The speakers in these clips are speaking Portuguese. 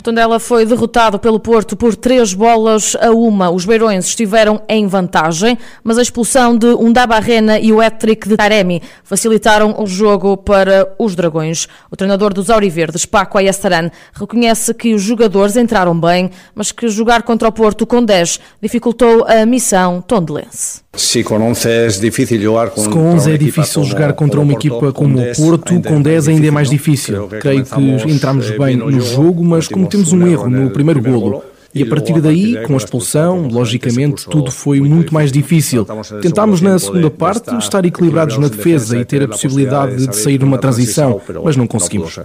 O Tondela foi derrotado pelo Porto por três bolas a uma. Os beirões estiveram em vantagem, mas a expulsão de Undabarrena e o hat-trick de Taremi facilitaram o jogo para os Dragões. O treinador dos Auriverdes, Paco Ayastaran, reconhece que os jogadores entraram bem, mas que jogar contra o Porto com 10 dificultou a missão tondelense. Se com 11 é difícil jogar com, Se com 11 é difícil jogar contra uma equipa como o Porto, com 10 ainda é mais difícil. Creio que entramos bem no jogo, mas cometemos um erro no primeiro golo. E a partir daí, com a expulsão, logicamente, tudo foi muito mais difícil. Tentámos na segunda parte estar equilibrados na defesa e ter a possibilidade de sair numa transição, mas não conseguimos.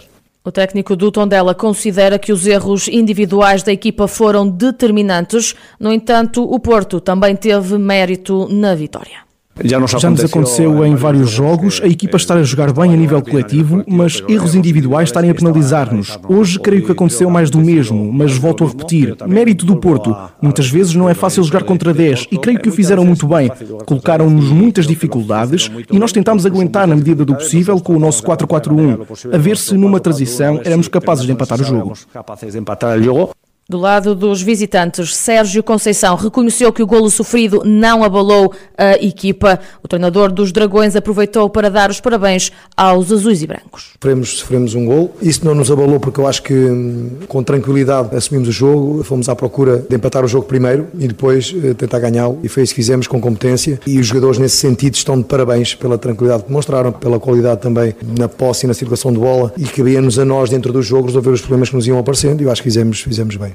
O técnico do Tondela considera que os erros individuais da equipa foram determinantes. No entanto, o Porto também teve mérito na vitória. Já nos aconteceu em vários jogos a equipa estar a jogar bem a nível coletivo, mas erros individuais estarem a penalizar-nos. Hoje creio que aconteceu mais do mesmo, mas volto a repetir: mérito do Porto. Muitas vezes não é fácil jogar contra 10 e creio que o fizeram muito bem. Colocaram-nos muitas dificuldades e nós tentámos aguentar na medida do possível com o nosso 4-4-1, a ver se numa transição éramos capazes de empatar o jogo. Do lado dos visitantes, Sérgio Conceição reconheceu que o golo sofrido não abalou a equipa. O treinador dos Dragões aproveitou para dar os parabéns aos azuis e brancos. Sofremos, sofremos um gol. Isso não nos abalou porque eu acho que hum, com tranquilidade assumimos o jogo, fomos à procura de empatar o jogo primeiro e depois eh, tentar ganhá-lo. E foi isso que fizemos com competência. E os jogadores nesse sentido estão de parabéns pela tranquilidade que demonstraram, pela qualidade também na posse e na circulação de bola. E cabia-nos a nós dentro do jogo resolver os problemas que nos iam aparecendo e eu acho que fizemos, fizemos bem.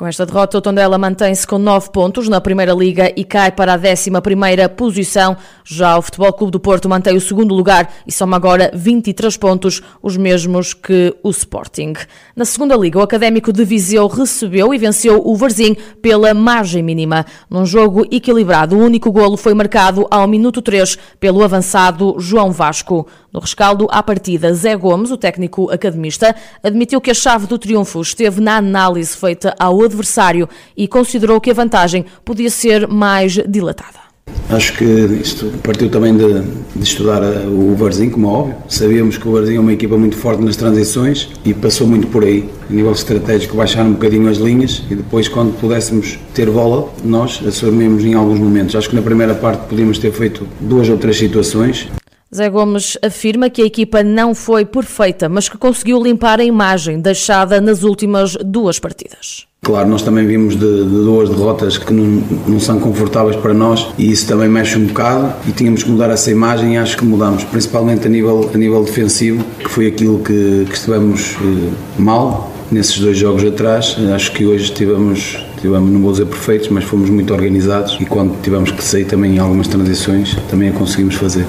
Com esta derrota, o Tondela mantém-se com 9 pontos na Primeira Liga e cai para a 11ª posição. Já o Futebol Clube do Porto mantém o segundo lugar e soma agora 23 pontos, os mesmos que o Sporting. Na Segunda Liga, o Académico de Viseu recebeu e venceu o Varzim pela margem mínima. Num jogo equilibrado, o único golo foi marcado ao minuto 3 pelo avançado João Vasco. No rescaldo à partida, Zé Gomes, o técnico academista, admitiu que a chave do triunfo esteve na análise feita ao adversário e considerou que a vantagem podia ser mais dilatada. Acho que isto partiu também de, de estudar o Varzim, como é óbvio. Sabíamos que o Varzim é uma equipa muito forte nas transições e passou muito por aí. A nível estratégico, baixar um bocadinho as linhas e depois, quando pudéssemos ter bola, nós assumimos em alguns momentos. Acho que na primeira parte podíamos ter feito duas ou três situações. Zé Gomes afirma que a equipa não foi perfeita, mas que conseguiu limpar a imagem deixada nas últimas duas partidas. Claro, nós também vimos de, de duas derrotas que não, não, são confortáveis para nós e isso também mexe um bocado e tínhamos que mudar essa imagem e acho que mudamos, principalmente a nível, a nível defensivo, que foi aquilo que, que estivemos eh, mal nesses dois jogos atrás. Acho que hoje tivemos, tivemos, não vou dizer perfeitos, mas fomos muito organizados e quando tivemos que sair também em algumas transições, também a conseguimos fazer.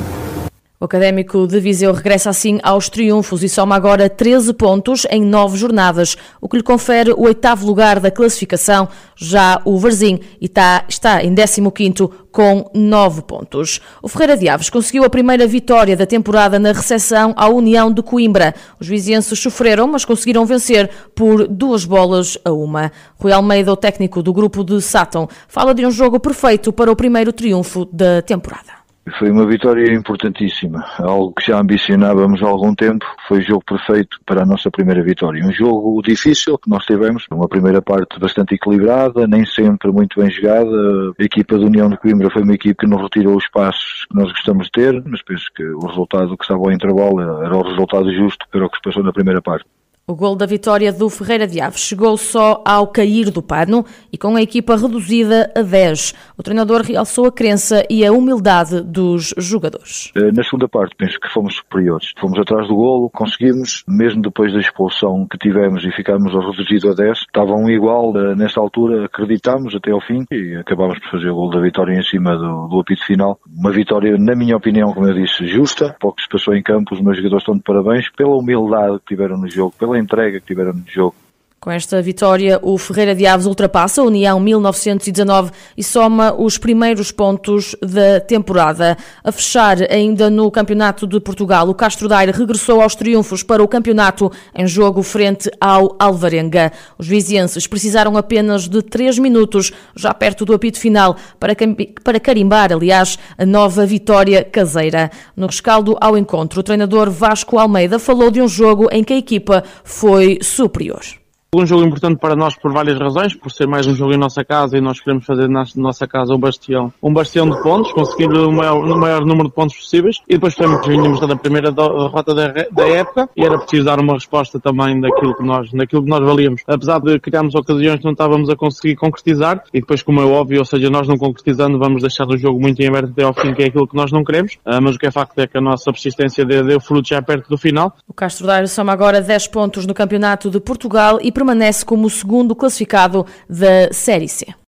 O Académico de Viseu regressa assim aos triunfos e soma agora 13 pontos em nove jornadas, o que lhe confere o oitavo lugar da classificação. Já o Varzim está, está em 15º com 9 pontos. O Ferreira de Aves conseguiu a primeira vitória da temporada na recepção à União de Coimbra. Os vizienses sofreram, mas conseguiram vencer por duas bolas a uma. Rui Almeida, o técnico do grupo de Sátão, fala de um jogo perfeito para o primeiro triunfo da temporada. Foi uma vitória importantíssima, algo que já ambicionávamos há algum tempo. Foi o jogo perfeito para a nossa primeira vitória. Um jogo difícil que nós tivemos, uma primeira parte bastante equilibrada, nem sempre muito bem jogada. A equipa da União de Coimbra foi uma equipa que nos retirou os passos que nós gostamos de ter, mas penso que o resultado que estava ao intervalo era o resultado justo para o que se passou na primeira parte. O gol da vitória do Ferreira de Aves chegou só ao cair do pano e com a equipa reduzida a 10. O treinador realçou a crença e a humildade dos jogadores. Eh, na segunda parte, penso que fomos superiores. Fomos atrás do golo, conseguimos, mesmo depois da expulsão que tivemos e ficámos reduzido a 10, estavam igual eh, nesta altura, acreditámos até ao fim e acabámos por fazer o gol da vitória em cima do, do apito final. Uma vitória, na minha opinião, como eu disse, justa. Pouco se passou em campo, os meus jogadores estão de parabéns pela humildade que tiveram no jogo, pela entrega que tiveram no jogo. Com esta vitória, o Ferreira de Aves ultrapassa a União 1919 e soma os primeiros pontos da temporada. A fechar ainda no Campeonato de Portugal, o Castro Daire regressou aos triunfos para o campeonato em jogo frente ao Alvarenga. Os vizienses precisaram apenas de três minutos, já perto do apito final, para, para carimbar, aliás, a nova vitória caseira. No rescaldo ao encontro, o treinador Vasco Almeida falou de um jogo em que a equipa foi superior. Um jogo importante para nós por várias razões, por ser mais um jogo em nossa casa e nós queremos fazer na nossa casa um bastião, um bastião de pontos, conseguir o maior, o maior número de pontos possíveis e depois também vínhamos da primeira derrota da, da, época e era preciso dar uma resposta também daquilo que nós, daquilo que nós valíamos. Apesar de criarmos ocasiões que não estávamos a conseguir concretizar e depois como é óbvio, ou seja, nós não concretizando vamos deixar o jogo muito em aberto até ao fim, que é aquilo que nós não queremos, ah, mas o que é facto é que a nossa persistência deu frutos já perto do final. O Castro Daire soma agora 10 pontos no Campeonato de Portugal e permanece como o segundo classificado da Série C.